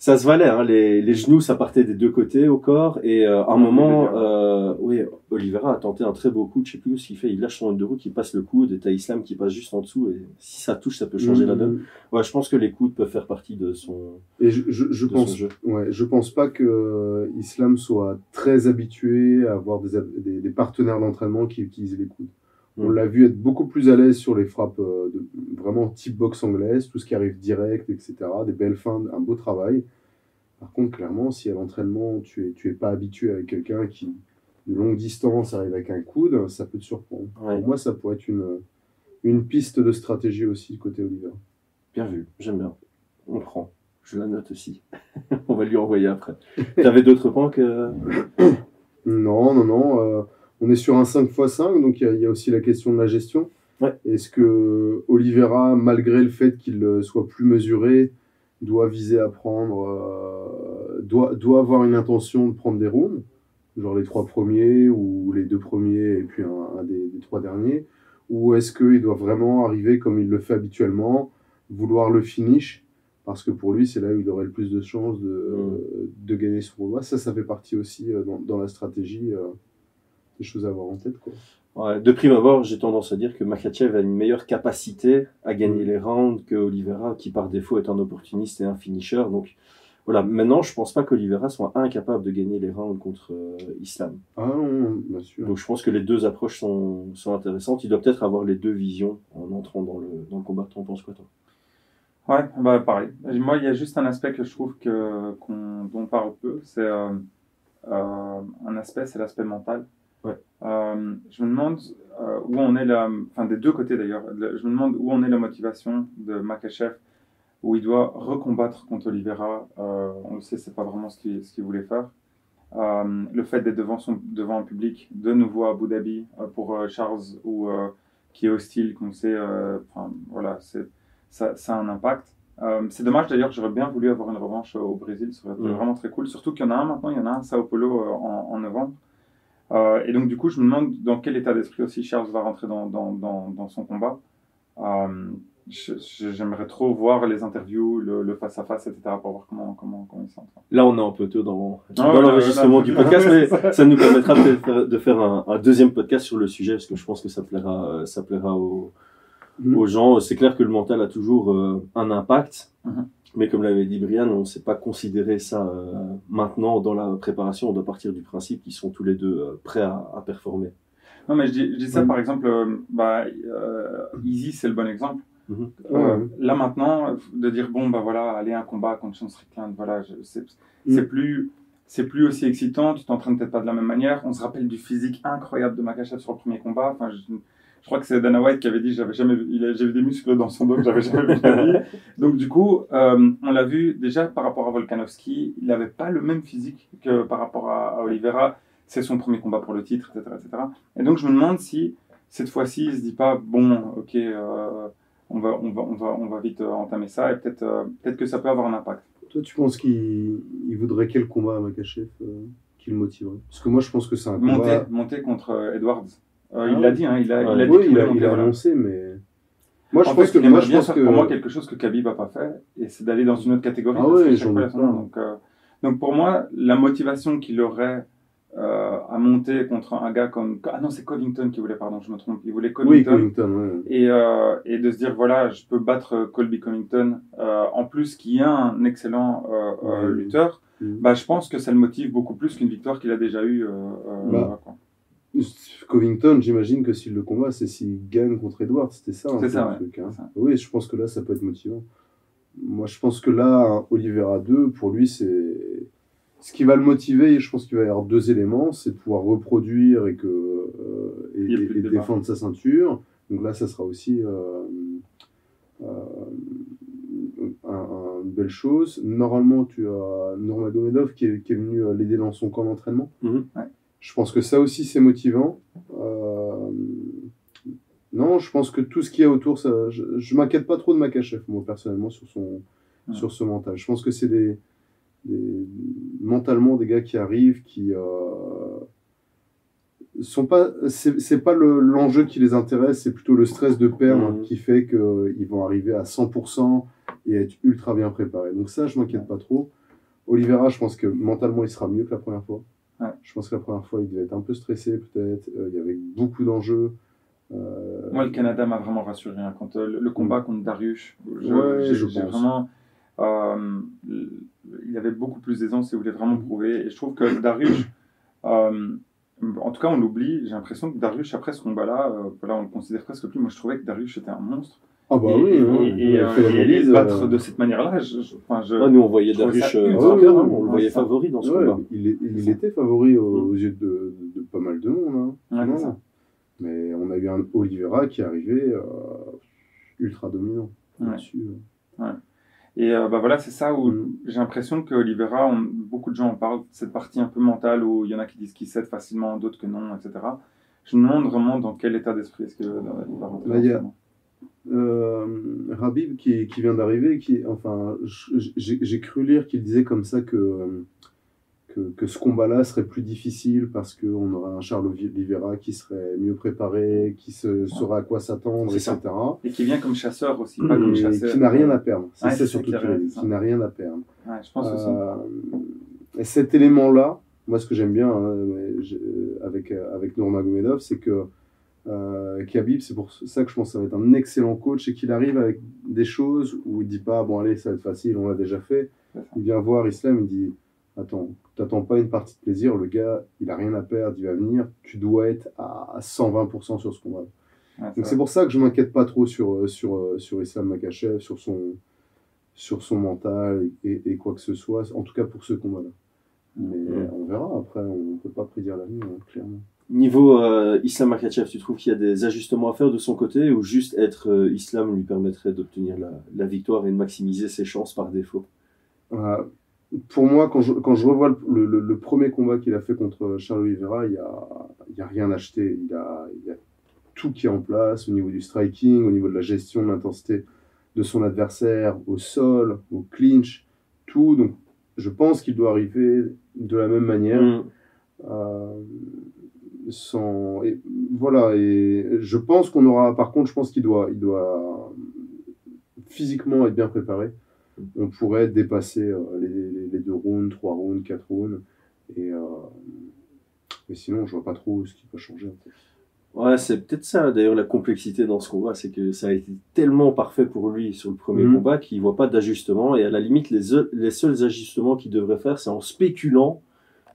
ça se valait, hein, les, les genoux, ça partait des deux côtés au corps, et euh, à un moment, euh, oui, Oliveira a tenté un très beau coup, je sais plus ce qu'il fait, il lâche son de route, il passe le coude, et t'as Islam qui passe juste en dessous, et si ça touche, ça peut changer la donne. Ouais, je pense que les coudes peuvent faire partie de son, Et je, je, je pense jeu. Ouais, je pense pas que euh, Islam soit très habitué à avoir des, des, des partenaires d'entraînement qui utilisent les coudes. On l'a vu être beaucoup plus à l'aise sur les frappes euh, de, vraiment type boxe anglaise, tout ce qui arrive direct, etc. Des belles fins, un beau travail. Par contre, clairement, si à l'entraînement, tu es, tu es pas habitué avec quelqu'un qui, de longue distance, arrive avec un coude, ça peut te surprendre. Ouais. Pour moi, ça pourrait être une, une piste de stratégie aussi côté Oliver. Bien vu, j'aime bien. On prend. Je la note aussi. On va lui envoyer après. T'avais d'autres points que. Non, non, non. euh, on est sur un 5x5, donc il y, a- il y a aussi la question de la gestion. Ouais. Est-ce que Oliveira, malgré le fait qu'il euh, soit plus mesuré, doit viser à prendre, euh, doit, doit avoir une intention de prendre des rounds, genre les trois premiers ou les deux premiers et puis un, un des, des trois derniers, ou est-ce qu'il doit vraiment arriver comme il le fait habituellement, vouloir le finish? Parce que pour lui, c'est là où il aurait le plus de chances de, de gagner son combat. Ça, ça fait partie aussi euh, dans, dans la stratégie des choses à avoir en tête. Quoi. Ouais, de prime abord, j'ai tendance à dire que Makachev a une meilleure capacité à gagner Mm. les rounds que Oliveira, qui par défaut est un opportuniste et un finisher. Donc voilà, maintenant, je pense pas qu'Oliveira soit incapable de gagner les rounds contre euh, Islam. Ah non, bien sûr. Donc je pense que les deux approches sont, sont intéressantes. Il doit peut-être avoir les deux visions en entrant dans le, dans le combat. T'en penses quoi, toi? Ouais, bah pareil. Moi, il y a juste un aspect que je trouve que qu'on dont on parle peu, c'est euh, euh, un aspect, c'est l'aspect mental. Ouais. Euh, je me demande euh, où on est la, enfin des deux côtés d'ailleurs. Le- Je me demande où on est la motivation de Makachev, où il doit recombattre contre Oliveira. Euh, on le sait, c'est pas vraiment ce qu'il ce voulait faire. Le fait d'être devant son devant un public de nouveau à Abu Dhabi pour Charles ou qui est hostile, qu'on sait, enfin voilà, c'est ça, ça a un impact. Euh, c'est dommage d'ailleurs j'aurais bien voulu avoir une revanche euh, au Brésil, ça aurait été Mm. vraiment très cool. Surtout qu'il y en a un maintenant, il y en a un à Sao Paulo euh, en, en novembre. Euh, et donc du coup, je me demande dans quel état d'esprit aussi Charles va rentrer dans, dans, dans, dans son combat. Euh, J'aimerais trop voir les interviews, le, face-à-face, etc. pour voir comment, comment, comment il se sent. Là, on est un peu tôt dans, dans l'enregistrement du podcast, mais ça. nous permettra de faire un, un deuxième podcast sur le sujet, parce que je pense que ça plaira, ça plaira aux, Mhm. aux gens. C'est clair que le mental a toujours euh, un impact, Mhm. Mais comme l'avait dit Brian, on ne sait pas considérer ça euh, maintenant dans la préparation. On doit partir du principe qu'ils sont tous les deux euh, prêts à, à performer. Non, mais je dis, je dis ça Mm. par exemple, euh, bah, euh, Easy, c'est le bon exemple. Ouais. Là maintenant, de dire bon, bah voilà, aller un combat contre Sean Strickland, voilà, c'est Mm. c'est plus. C'est plus aussi excitant, tu t'entraînes peut-être pas de la même manière. On se rappelle du physique incroyable de Makachev sur le premier combat. Enfin, je, je crois que c'est Dana White qui avait dit j'avais jamais vu, il a- j'ai vu des muscles dans son dos que j'avais jamais vu. Donc du coup, euh, on l'a vu déjà par rapport à Volkanovski, il n'avait pas le même physique que par rapport à, à Oliveira. C'est son premier combat pour le titre, etc., etc. Et donc je me demande si cette fois-ci il se dit pas bon, ok, euh, on va, on va, on va, on va vite euh, entamer ça et peut-être, peut-être que ça peut avoir un impact. Toi, tu penses qu'il il voudrait quel combat à Makachev qui le motiverait? Parce que moi, je pense que c'est un Monter, combat. monter contre euh, Edwards. Euh, Ah il l'a dit, hein, il a, il a dit Oui, qu'il il a, il a annoncé, mais. Moi, je en pense fait, que. Moi, aimerait je bien pense faire que. pour moi quelque chose que Khabib n'a pas fait, et c'est d'aller dans une autre catégorie. Ah j'en donc, euh, donc pour moi, la motivation qu'il aurait euh, à monter contre un gars comme... Ah non, c'est Covington qui voulait, pardon, je me trompe. Il voulait Oui, Covington. Covington, ouais. et, euh, et de se dire, voilà, je peux battre Colby Covington, euh, en plus qui est un excellent euh, euh, Ouais. lutteur, Mhm. bah, je pense que ça le motive beaucoup plus qu'une victoire qu'il a déjà eue. Bah, quoi. Covington, j'imagine que s'il le combat, c'est s'il gagne contre Edward. C'était ça. un C'est ça, ouais. truc, hein. Ça. Oui, je pense que là, ça peut être motivant. moi, je pense que là, Oliveira 2, pour lui, c'est ce qui va le motiver. Je pense qu'il va y avoir deux éléments c'est de pouvoir reproduire et, que, euh, et, défendre sa ceinture. Donc là, ça sera aussi euh, euh, un- un- une belle chose. Normalement, tu as Nurmagomedov qui est, qui est venu l'aider dans son camp d'entraînement. Mhm. Ouais. Je pense que ça aussi, c'est motivant. Euh, non, je pense que tout ce qu'il y a autour, ça, je, je m'inquiète pas trop de Makachev, moi, personnellement, sur, son, Ouais. sur ce mental. Je pense que c'est des, des- mentalement des gars qui arrivent, qui euh, sont pas, c'est pas le- l'enjeu qui les intéresse, c'est plutôt le stress de perdre qui fait qu'ils vont arriver à 100% et être ultra bien préparés. Donc ça, je m'inquiète pas trop. Oliveira, je pense que mentalement, il sera mieux que la première fois. Ouais. Je pense que la première fois, il devait être un peu stressé, peut-être. Euh, il y avait beaucoup d'enjeux. Euh, Moi, le Canada m'a vraiment rassuré. hein, Quand euh, le, combat contre Darius, je, Ouais, je pense. vraiment. il avait beaucoup plus d'aisance et voulait vraiment prouver. Et je trouve que Darius, en tout cas, on l'oublie. J'ai l'impression que Darius, après ce combat-là, voilà, on le considère presque plus. Moi, je trouvais que Darius était un monstre. Ah bah et, oui, et- hein, et- il et, a euh, fait et- et l'analyse, le battre euh, de cette manière-là, je, je- enfin, je- Ah, nous, on voyait Darius euh, hein, bien. on le Ouais, voyait ça. favori dans ce Ouais, combat. il, est- il était favori aux, Mm. aux yeux de, de- de pas mal de monde. hein. Ouais, ça. Mais on a eu un Oliveira qui est arrivé euh, ultra dominant. Ouais. là-dessus, euh. Et euh, bah voilà, c'est ça où Mm. j'ai l'impression que Oliveira, on- beaucoup de gens en parlent, cette partie un peu mentale où il y en a qui disent qu'il cède facilement, d'autres que non, etc. Je me demande vraiment dans quel état d'esprit est-ce qu'il va rentrer. Moment. Euh, Rabib qui, qui vient d'arriver, qui, enfin, j'ai cru lire qu'il disait comme ça que, que, que ce combat-là serait plus difficile parce qu'on aurait un Charles Oliveira qui serait mieux préparé, qui se, saurait à quoi s'attendre, etc. ça. Et qui vient comme chasseur aussi, pas comme Et chasseur. qui n'a rien à perdre. C'est Ouais, surtout qui qui n'a rien à perdre. Ouais, je pense aussi. Euh, et cet élément-là, moi ce que j'aime bien hein, j'ai- avec, euh, avec Nurmagomedov, c'est que euh, Khabib, c'est pour ça que je pense que ça va être un excellent coach, et qu'il arrive avec des choses où il dit pas, bon allez, ça va être facile, on l'a déjà fait. Il vient voir Islam, il dit, attends, t'attends pas une partie de plaisir, le gars, il a rien à perdre, il va venir, tu dois être à 120% sur ce combat. Donc c'est pour ça que je m'inquiète pas trop sur, euh, sur, euh, sur Islam Makachev, sur son, sur son mental et, quoi que ce soit, en tout cas pour ce combat-là. Mais on verra, après on peut pas prédire l'avenir, hein, clairement. Niveau euh, Islam Makachev, tu trouves qu'il y a des ajustements à faire de son côté ou juste être euh, Islam lui permettrait d'obtenir la, la victoire et de maximiser ses chances par défaut? Euh, pour moi, quand je, quand je revois le, le- le premier combat qu'il a fait contre Charles Oliveira, il y a, y a rien acheté. Il a, il y a tout qui est en place au niveau du striking, au niveau de la gestion de l'intensité de son adversaire, au sol, au clinch, tout. Donc, je pense qu'il doit arriver de la même manière. Mm. Sans et voilà et je pense qu'on aura par contre je pense qu'il doit il doit physiquement être bien préparé on pourrait dépasser euh, les, deux rounds trois rounds quatre rounds et euh, mais sinon je vois pas trop ce qui peut changer en fait. Ouais, c'est peut-être ça d'ailleurs la complexité dans ce combat, c'est que ça a été tellement parfait pour lui sur le premier Mhm. combat qu'il voit pas d'ajustement et à la limite les, les seuls ajustements qu'il devrait faire c'est en spéculant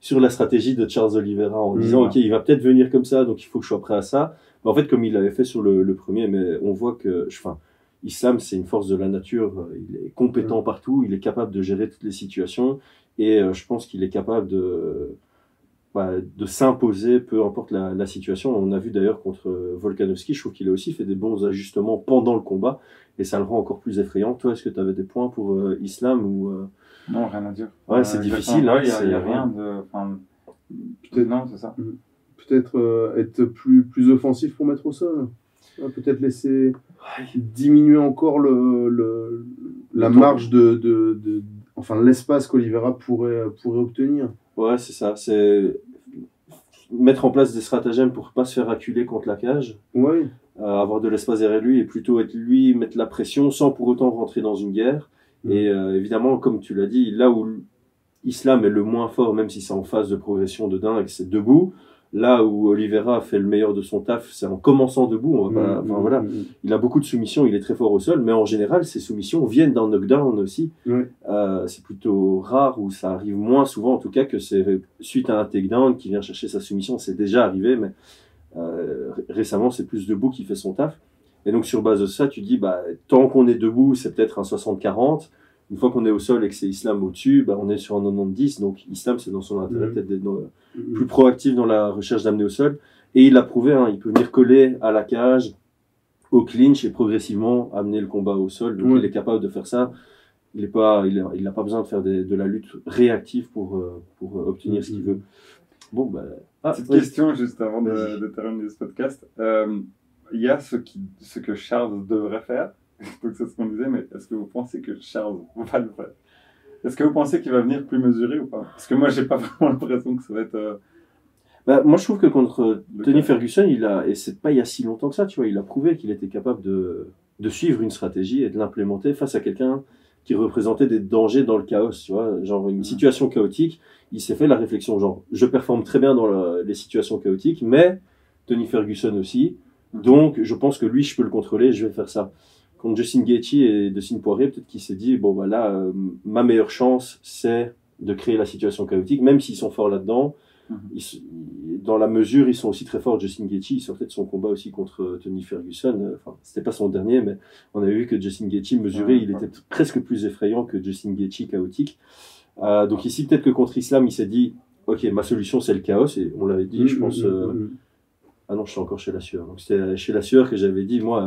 sur la stratégie de Charles Oliveira en Mhm. disant ok il va peut-être venir comme ça donc il faut que je sois prêt à ça. Mais en fait comme il l'avait fait sur le, le premier mais on voit que enfin Islam c'est une force de la nature, il est compétent partout, il est capable de gérer toutes les situations et euh, je pense qu'il est capable de bah, de s'imposer, peu importe la, la situation. On a vu d'ailleurs contre euh, Volkanovski, je trouve qu'il a aussi fait des bons ajustements pendant le combat, et ça le rend encore plus effrayant. Toi, est-ce que tu avais des points pour euh, Islam ou Non, rien à dire. Ouais, c'est exactement. difficile, hein, Ouais, Il n'y a, rien de. Enfin, Peut-être- non, c'est ça. peut-être euh, être plus plus offensif pour mettre au sol Ouais, peut-être laisser diminuer encore le, le- la marge de, de, de- enfin l'espace qu'Olivera pourrait pourrait obtenir Ouais, c'est ça. C'est mettre en place des stratagèmes pour pas se faire acculer contre la cage, ouais euh, avoir de l'espace derrière lui et plutôt être lui mettre la pression sans pour autant rentrer dans une guerre. Et euh, évidemment, comme tu l'as dit, là où l'islam est le moins fort, même si c'est en phase de progression de dingue, c'est debout. Là où Oliveira fait le meilleur de son taf, c'est en commençant debout. On va pas, Mm, mm, voilà, mm, il a beaucoup de soumissions, il est très fort au sol, mais en général, ses soumissions viennent d'un knockdown aussi. Euh, c'est plutôt rare ou ça arrive moins souvent en tout cas que c'est suite à un takedown qui vient chercher sa soumission. C'est déjà arrivé, mais euh, ré- récemment, c'est plus debout qui fait son taf. Et donc sur base de ça, tu dis, bah, tant qu'on est debout, c'est peut-être un 60-40. Une fois qu'on est au sol et que c'est Islam au-dessus, bah, on est sur un 90. Donc Islam, c'est dans son intérêt Mhm. peut-être d'être Mhm. plus proactif dans la recherche d'amener au sol. Et il l'a prouvé, hein, il peut venir coller à la cage, au clinch et progressivement amener le combat au sol. Donc il est capable de faire ça. Il n'a pas, il a, il a pas besoin de faire des- de la lutte réactive pour, euh, pour euh, obtenir ce qu'il veut. Bon, bah. Ah, Petite question juste avant de terminer ce podcast. Euh, Il y a ce, qui, ce que Charles devrait faire. Donc c'est ce qu'on disait, mais est-ce que vous pensez que Charles va le faire? Est-ce que vous pensez qu'il va venir plus mesuré ou pas? Parce que moi, j'ai pas vraiment l'impression que ça va être. euh, Bah, moi, je trouve que contre le Tony. Ferguson, il a, et c'est pas il y a si longtemps que ça, tu vois, il a prouvé qu'il était capable de, de suivre une stratégie et de l'implémenter face à quelqu'un qui représentait des dangers dans le chaos, tu vois, genre une situation chaotique. Il s'est fait la réflexion, genre, je performe très bien dans la- les situations chaotiques, mais Tony Ferguson aussi. Donc, je pense que lui, je peux le contrôler, je vais faire ça. Contre Justin Gaethje et Dustin Poirier, peut-être qu'il s'est dit, bon, voilà, euh, ma meilleure chance, c'est de créer la situation chaotique, même s'ils sont forts là-dedans. Mhm. Ils dans la mesure, ils sont aussi très forts. Justin Gaethje, il sortait de son combat aussi contre euh, Tony Ferguson. Euh, Enfin, c'était pas son dernier, mais on avait vu que Justin Gaethje mesuré, il était presque plus effrayant que Justin Gaethje chaotique. Euh, donc ici, peut-être que contre Islam, il s'est dit, ok, ma solution c'est le chaos, et on l'avait dit, je Mhm, pense. euh, mhm. Ah non, je suis encore chez la sueur. Donc c'était chez la sueur que j'avais dit, moi,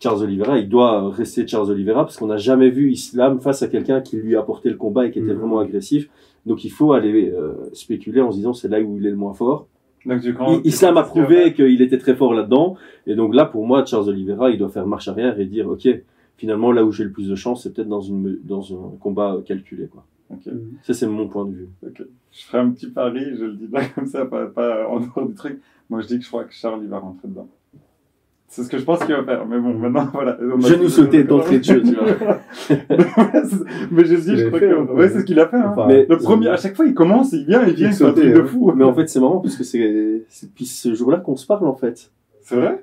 Charles Oliveira, il doit rester Charles Oliveira parce qu'on n'a jamais vu Islam face à quelqu'un qui lui apportait le combat et qui était Mhm. vraiment agressif. Donc il faut aller euh, spéculer en se disant c'est là où il est le moins fort. Donc, du coup, I- Islam a prouvé qu'il était très fort là-dedans. Et donc là, pour moi, Charles Oliveira, il doit faire marche arrière et dire, OK, finalement, là où j'ai le plus de chance, c'est peut-être dans, une, dans un combat calculé. Quoi. Ok. Ça, c'est mon point de vue. Je ferai un petit pari, je le dis là comme ça, pas, pas en dehors du truc. Moi, je dis que je crois que Charles, il va rentrer dedans. C'est ce que je pense qu'il va faire. Mais bon, maintenant, voilà. A- Genou sauté d'entrée de jeu, tu vois. mais je dis, je crois fait, que. hein. Ouais, c'est ce qu'il a fait. Hein. Enfin, Mais- Le premier, à chaque fois, il commence, il vient, il vient, fait un truc de fou. Mais en fait, c'est marrant parce que c'est c'est depuis ce jour-là qu'on se parle, en fait. C'est vrai?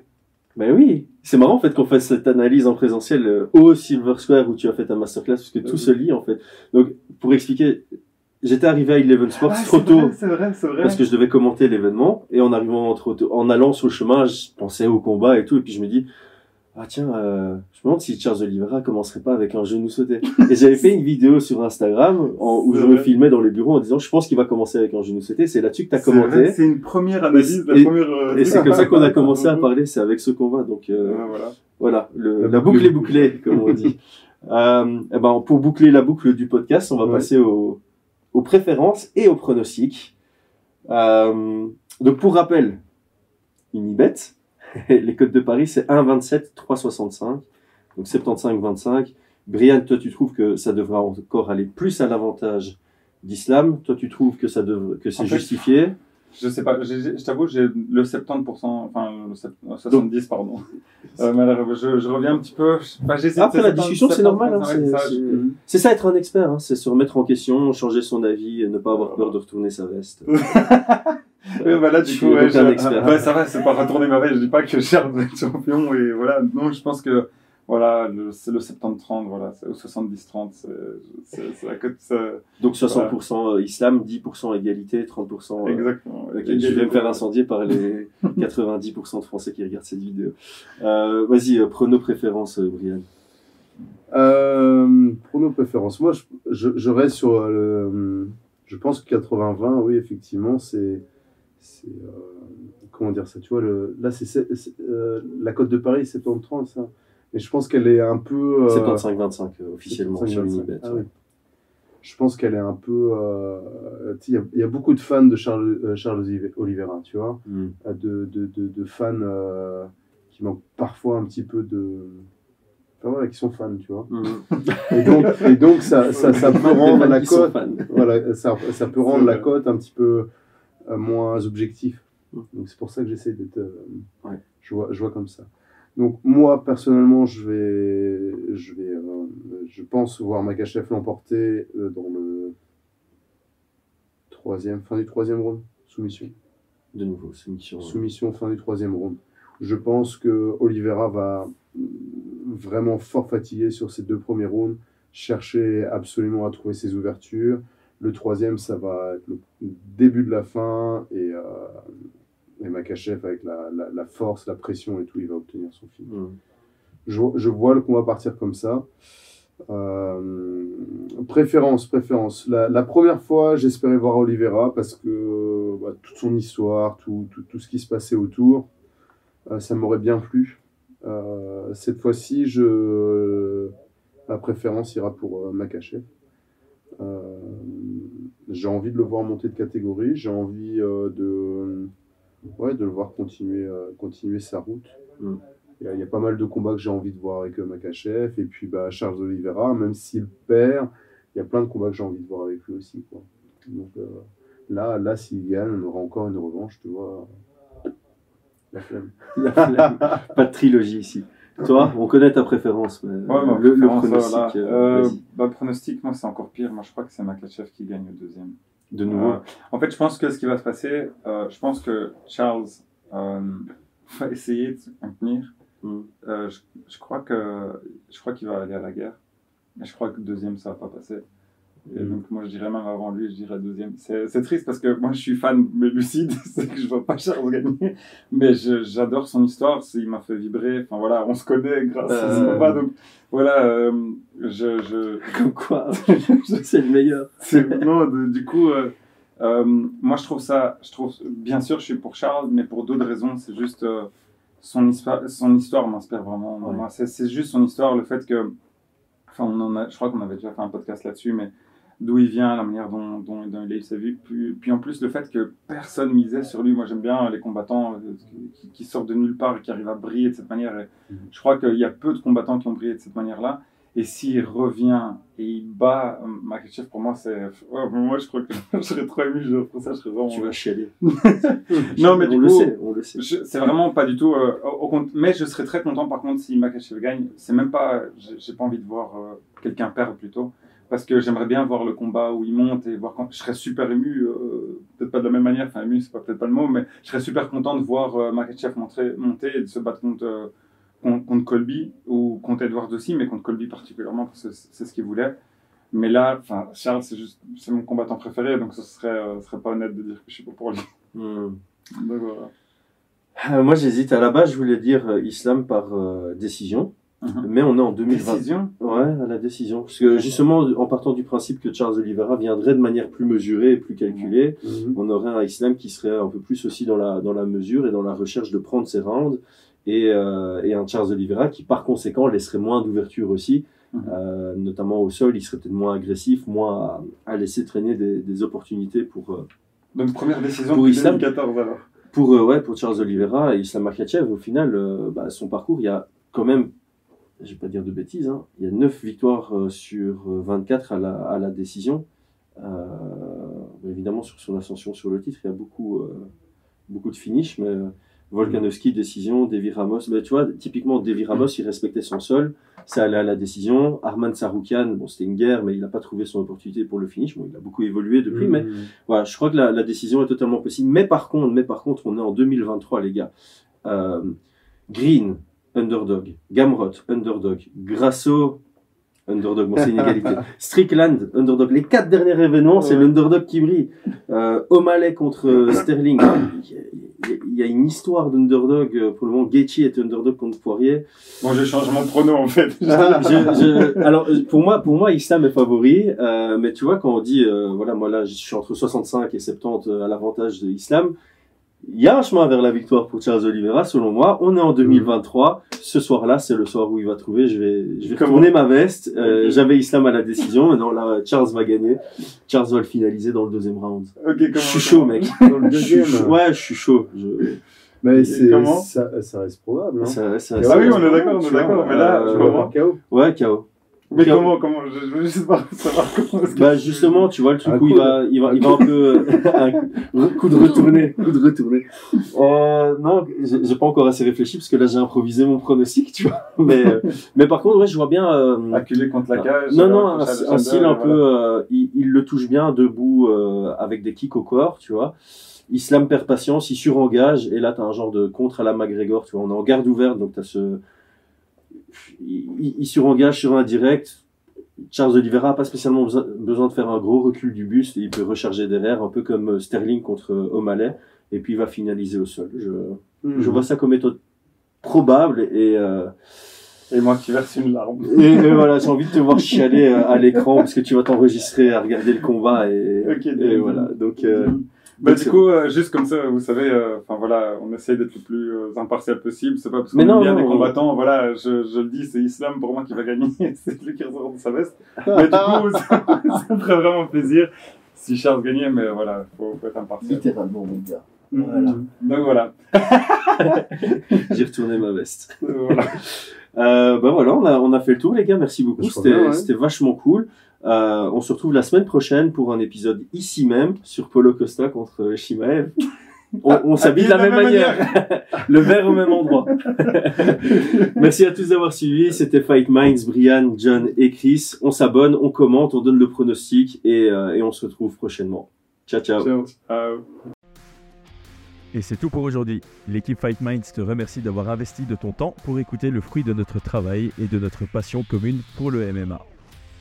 Ben oui, c'est marrant en fait qu'on fasse cette analyse en présentiel euh, au Silver Square où tu as fait ta masterclass parce que tout Oui. se lie en fait. Donc pour expliquer, j'étais arrivé à Eleven Sports Ah, trop c'est tôt vrai, C'est vrai, c'est vrai. parce que je devais commenter l'événement et en arrivant trop tôt, en allant sur le chemin, je pensais au combat et tout et puis je me dis ah tiens, euh, je me demande si Charles Oliveira commencerait pas avec un genou sauté. Et j'avais fait une vidéo sur Instagram en- où je me filmais dans les bureaux en disant je pense qu'il va commencer avec un genou sauté. C'est là-dessus que tu as commenté. C'est une première analyse, la Et- première. euh, Et c'est comme ça qu'on a commencé à parler, c'est avec ce combat. Donc euh, Ouais, voilà. voilà, le- La la, boucle est bouclée, comme on dit. euh, eh ben, pour boucler la boucle du podcast, on va Ouais. passer au- aux préférences et aux pronostics. Euh, donc, pour rappel, Unibet, les codes de Paris, c'est 1,27, 3,65. Donc, 75, 25. Brian, toi, tu trouves que ça devrait encore aller plus à l'avantage d'Islam. Toi, tu trouves que ça devrait, que c'est En fait, justifié? Je sais pas, j'ai- j'ai- je t'avoue, j'ai le 70%, enfin le sept- euh, 70, pardon. Euh, mais je, je reviens un petit peu. j'hésite, Après, la 70, discussion, c'est normal. hein, 75, c'est- ça, être un expert, hein, c'est se remettre en question, changer son avis, et ne pas avoir peur de retourner sa veste. Ouais, bah là, du coup, ouais, je- ouais, ça va, c'est pas retourner ma veste. Je dis pas que Charles va être champion et voilà. Non, je pense que voilà, le- c'est le 70-30, voilà, c'est- ou 70-30, c'est c'est- c'est la cote. c'est- Donc 60% islam, 10% égalité, 30%. euh, Exactement. je vais me faire incendier par les 90% de Français qui regardent cette vidéo. Euh, Vas-y, euh, prends nos préférences, euh, Brian. Euh, pour nos préférences, moi, je, je, je reste sur euh, le. Je pense que 80-20, oui, effectivement, c'est. c'est, euh, comment dire ça Tu vois, le, là, c'est euh, la cote de Paris, c'est 70-30, ça. Mais je pense qu'elle est un peu. euh, 75-25 euh, officiellement 75, sur 25. Unibet. Ah oui. Je pense qu'elle est un peu. euh, Il y a- il y, a beaucoup de fans de Charles, euh, Charles Olive- Oliveira, tu vois. Mm. Euh, De, de, de, de fans euh, qui manquent parfois un petit peu de. Enfin, voilà, qui sont fans, tu vois. Mm. Et donc, et donc ça, ça, ça peut rendre la cote. Voilà, ça, ça peut rendre la cote un petit peu euh, moins objectif. Mm. Donc c'est pour ça que j'essaie d'être. euh, Ouais. je, vois, je vois comme ça. Donc moi personnellement, je vais, je vais, euh, je pense voir Makachev l'emporter euh, dans le troisième, fin du troisième round, soumission. De nouveau, soumission. Soumission fin du troisième round. Je pense que Oliveira va vraiment fort fatigué sur ces deux premiers rounds, chercher absolument à trouver ses ouvertures. Le troisième, ça va être le début de la fin et, euh, et Makachev avec la, la, la force, la pression et tout, il va obtenir son film. Mm. je, je vois le combat partir comme ça. Euh, préférence, préférence. La, la première fois, j'espérais voir Oliveira parce que bah, toute son histoire, tout, tout, tout ce qui se passait autour, euh, ça m'aurait bien plu. Euh, cette fois-ci, je la préférence ira pour Makachev. J'ai envie de le voir monter de catégorie, j'ai envie de, ouais, de le voir continuer, euh, continuer sa route. Mm. Il y, a, il y a pas mal de combats que j'ai envie de voir avec euh, Makachev, et puis bah, Charles Oliveira, même s'il perd, il y a plein de combats que j'ai envie de voir avec lui aussi. Quoi. Donc euh, là, là s'il gagne, on aura encore une revanche, tu vois. La flemme. La flemme. Pas de trilogie ici. Toi, on connaît ta préférence, mais Ouais, le, le préférence, pronostic. voilà. euh, Euh, bah, pronostic, moi, c'est encore pire. Moi, je crois que c'est Makachev qui gagne au deuxième. De nouveau. En fait, je pense que ce qui va se passer, euh, je pense que Charles euh, va essayer de se contenir. Mm. Euh, je, je crois que je crois qu'il va aller à la guerre. Mais je crois que deuxième, ça va pas passer. Et donc, moi, je dirais même avant lui, je dirais deuxième. C'est triste parce que moi, je suis fan, mais lucide, c'est que je vois pas Charles gagner. Mais j'adore son histoire, il m'a fait vibrer. Enfin, voilà, on se connaît grâce à ce Euh. combat. Donc, voilà, euh, je, je, Comme quoi, c'est le meilleur. non, de- du coup, euh, moi je trouve ça, je trouve, bien sûr, je suis pour Charles, mais pour d'autres raisons. C'est juste son histoire, son histoire m'inspire vraiment. Ouais. C'est, c'est juste son histoire, le fait que, enfin, on en a, je crois qu'on avait déjà fait un podcast là-dessus, mais d'où il vient, la manière dont, dont, dont il a eu sa vie, puis, puis en plus le fait que personne misait sur lui. Moi, j'aime bien les combattants euh, qui, qui sortent de nulle part et qui arrivent à briller de cette manière. Et Mhm. Je crois qu'il y a peu de combattants qui ont brillé de cette manière-là. Et s'il revient et il bat euh, Makachev, pour moi, c'est. Ouais, moi, je crois que je serais trop ému. Je, pour ça, je serais vraiment. Tu vas chialer. Non, mais on du le coup- sait, on le sait. C'est vraiment pas du tout. euh, au, au compte- mais je serais très content, par contre, si Makachev gagne. C'est même pas. J'ai j'ai pas envie de voir euh, quelqu'un perdre plutôt. Parce que j'aimerais bien voir le combat où il monte et voir quand. Je serais super ému. euh, peut-être pas de la même manière. Enfin, ému, c'est pas peut-être pas le mot, mais je serais super content de voir euh, Makachev monter et de se battre contre. euh, contre, contre Colby ou contre Edwards aussi, mais contre Colby particulièrement parce que c'est ce qu'il voulait. Mais là, enfin, Charles, c'est juste, c'est mon combattant préféré, donc ce serait, euh, ce serait pas honnête de dire que je suis pas pour lui. Hmm. Donc voilà. Euh, moi, j'hésite. À la base, je voulais dire euh, islam par euh, Mhm. mais on est en 2020. Décision. Ouais, à la décision. Parce que justement, en partant du principe que Charles Oliveira viendrait de manière plus mesurée et plus calculée, Mhm. on aurait un islam qui serait un peu plus aussi dans la, dans la mesure et dans la recherche de prendre ses rounds. Et, euh, et un Charles Oliveira qui, par conséquent, laisserait moins d'ouverture aussi, Mhm. euh, notamment au sol. Il serait peut-être moins agressif, moins à, à laisser traîner des, des opportunités pour, euh, Donc première décision Pour Islam 2014 alors. pour, euh, ouais, pour Charles Oliveira et Islam Makhachev. Au final, euh, bah, son parcours, il y a quand même, je vais pas dire de bêtises, hein, il y a 9 victoires euh, sur euh, 24 à la, à la décision. Euh, évidemment, sur son ascension sur le titre, il y a beaucoup, euh, beaucoup de finish, mais euh, Volkanovski, décision, Devi Ramos, bah, tu vois, typiquement, Devi Ramos, il respectait son sol, ça allait à la décision. Arman Saroukian, bon, c'était une guerre, mais il n'a pas trouvé son opportunité pour le finish. Bon, il a beaucoup évolué depuis, mais Mhm. voilà, je crois que la, la décision est totalement possible. Mais par contre, mais par contre, on est en 2023, les gars. Euh, Green, underdog. Gamrot, underdog. Grasso, underdog. Bon, c'est une égalité. Strickland, underdog. Les quatre derniers événements, c'est Ouais. l'underdog qui brille. Euh, O'Malley contre euh, Sterling. Il y a- il y a une histoire d'underdog. euh, Pour le moment, Gaethje est underdog contre Poirier. Bon, je change mon prono en fait. Je- je- alors pour moi, pour moi, Islam est favori, euh, mais tu vois quand on dit, euh, voilà, moi là, je suis entre 65 et 70 à l'avantage de Islam. Il y a un chemin vers la victoire pour Charles Oliveira, selon moi. On est en 2023. Ce soir-là, c'est le soir où il va trouver. Je vais, je vais retourner ma veste. Euh. J'avais Islam à la décision. Maintenant, là, Charles va gagner. Charles va le finaliser dans le deuxième round. ok, Je suis chaud, mec. Dans le Je suis. Ouais, je suis chaud. Je... Mais c'est, ça, ça reste probable. Hein. Ça, ça, Ah ça- oui, on est d'accord, on est vois, d'accord. Mais là, euh, vas par KO. Ouais, KO. Mais Comment comment, comment Je je veux juste pas savoir comment. Bah justement, tu vois le truc Un où il coup va, il va, il va un peu un coup de retourner, coup de retourner. Euh, non, j'ai pas encore assez réfléchi parce que là j'ai improvisé mon pronostic, tu vois. Mais euh, mais par contre, ouais, je vois bien. euh, Acculé contre la cage. non, euh, non, un, un style un voilà. peu, euh, il, il le touche bien debout euh, avec des kicks au corps, tu vois. Islam perd patience, il surengage et là t'as un genre de contre à la McGregor, tu vois. On est en garde ouverte, donc t'as ce, il, il- surengage sur un direct. Charles Oliveira a pas spécialement besoin, besoin de faire un gros recul du buste et il peut recharger derrière, un peu comme euh, Sterling contre euh, O'Malley, et puis il va finaliser au sol. Je, Mhm. je vois ça comme étant probable et euh, Et moi qui verse une larme. Et, et voilà, j'ai envie de te voir chialer à l'écran parce que tu vas t'enregistrer à regarder le combat et, Ok, et voilà. Donc, euh, Bah, du coup, euh, juste comme ça, vous savez, euh, enfin voilà, on essaye d'être le plus euh, impartial possible. C'est pas parce qu'on aime bien des combattants, voilà, je, je le dis, c'est Islam pour moi qui va gagner, c'est lui qui ressort de sa veste. Mais du coup, ça, ça me ferait vraiment plaisir si Charles gagnait, mais voilà, faut, faut être impartial. Littéralement, mon gars. Voilà. Donc voilà. j'ai retourné ma veste. voilà. Bah voilà, on a, on a fait le tour, les gars. Merci beaucoup. C'était ouais. c'était vachement cool. Euh, on se retrouve la semaine prochaine pour un épisode ici même sur Polo Costa contre Shimaev. On, on s'habille de la même manière. le verre au même endroit. Merci à tous d'avoir suivi. C'était Fight Minds, Brian, John et Chris. On s'abonne, on commente, on donne le pronostic et, euh, et on se retrouve prochainement. Ciao, ciao. Ciao. Et c'est tout pour aujourd'hui. L'équipe Fight Minds te remercie d'avoir investi de ton temps pour écouter le fruit de notre travail et de notre passion commune pour le MMA.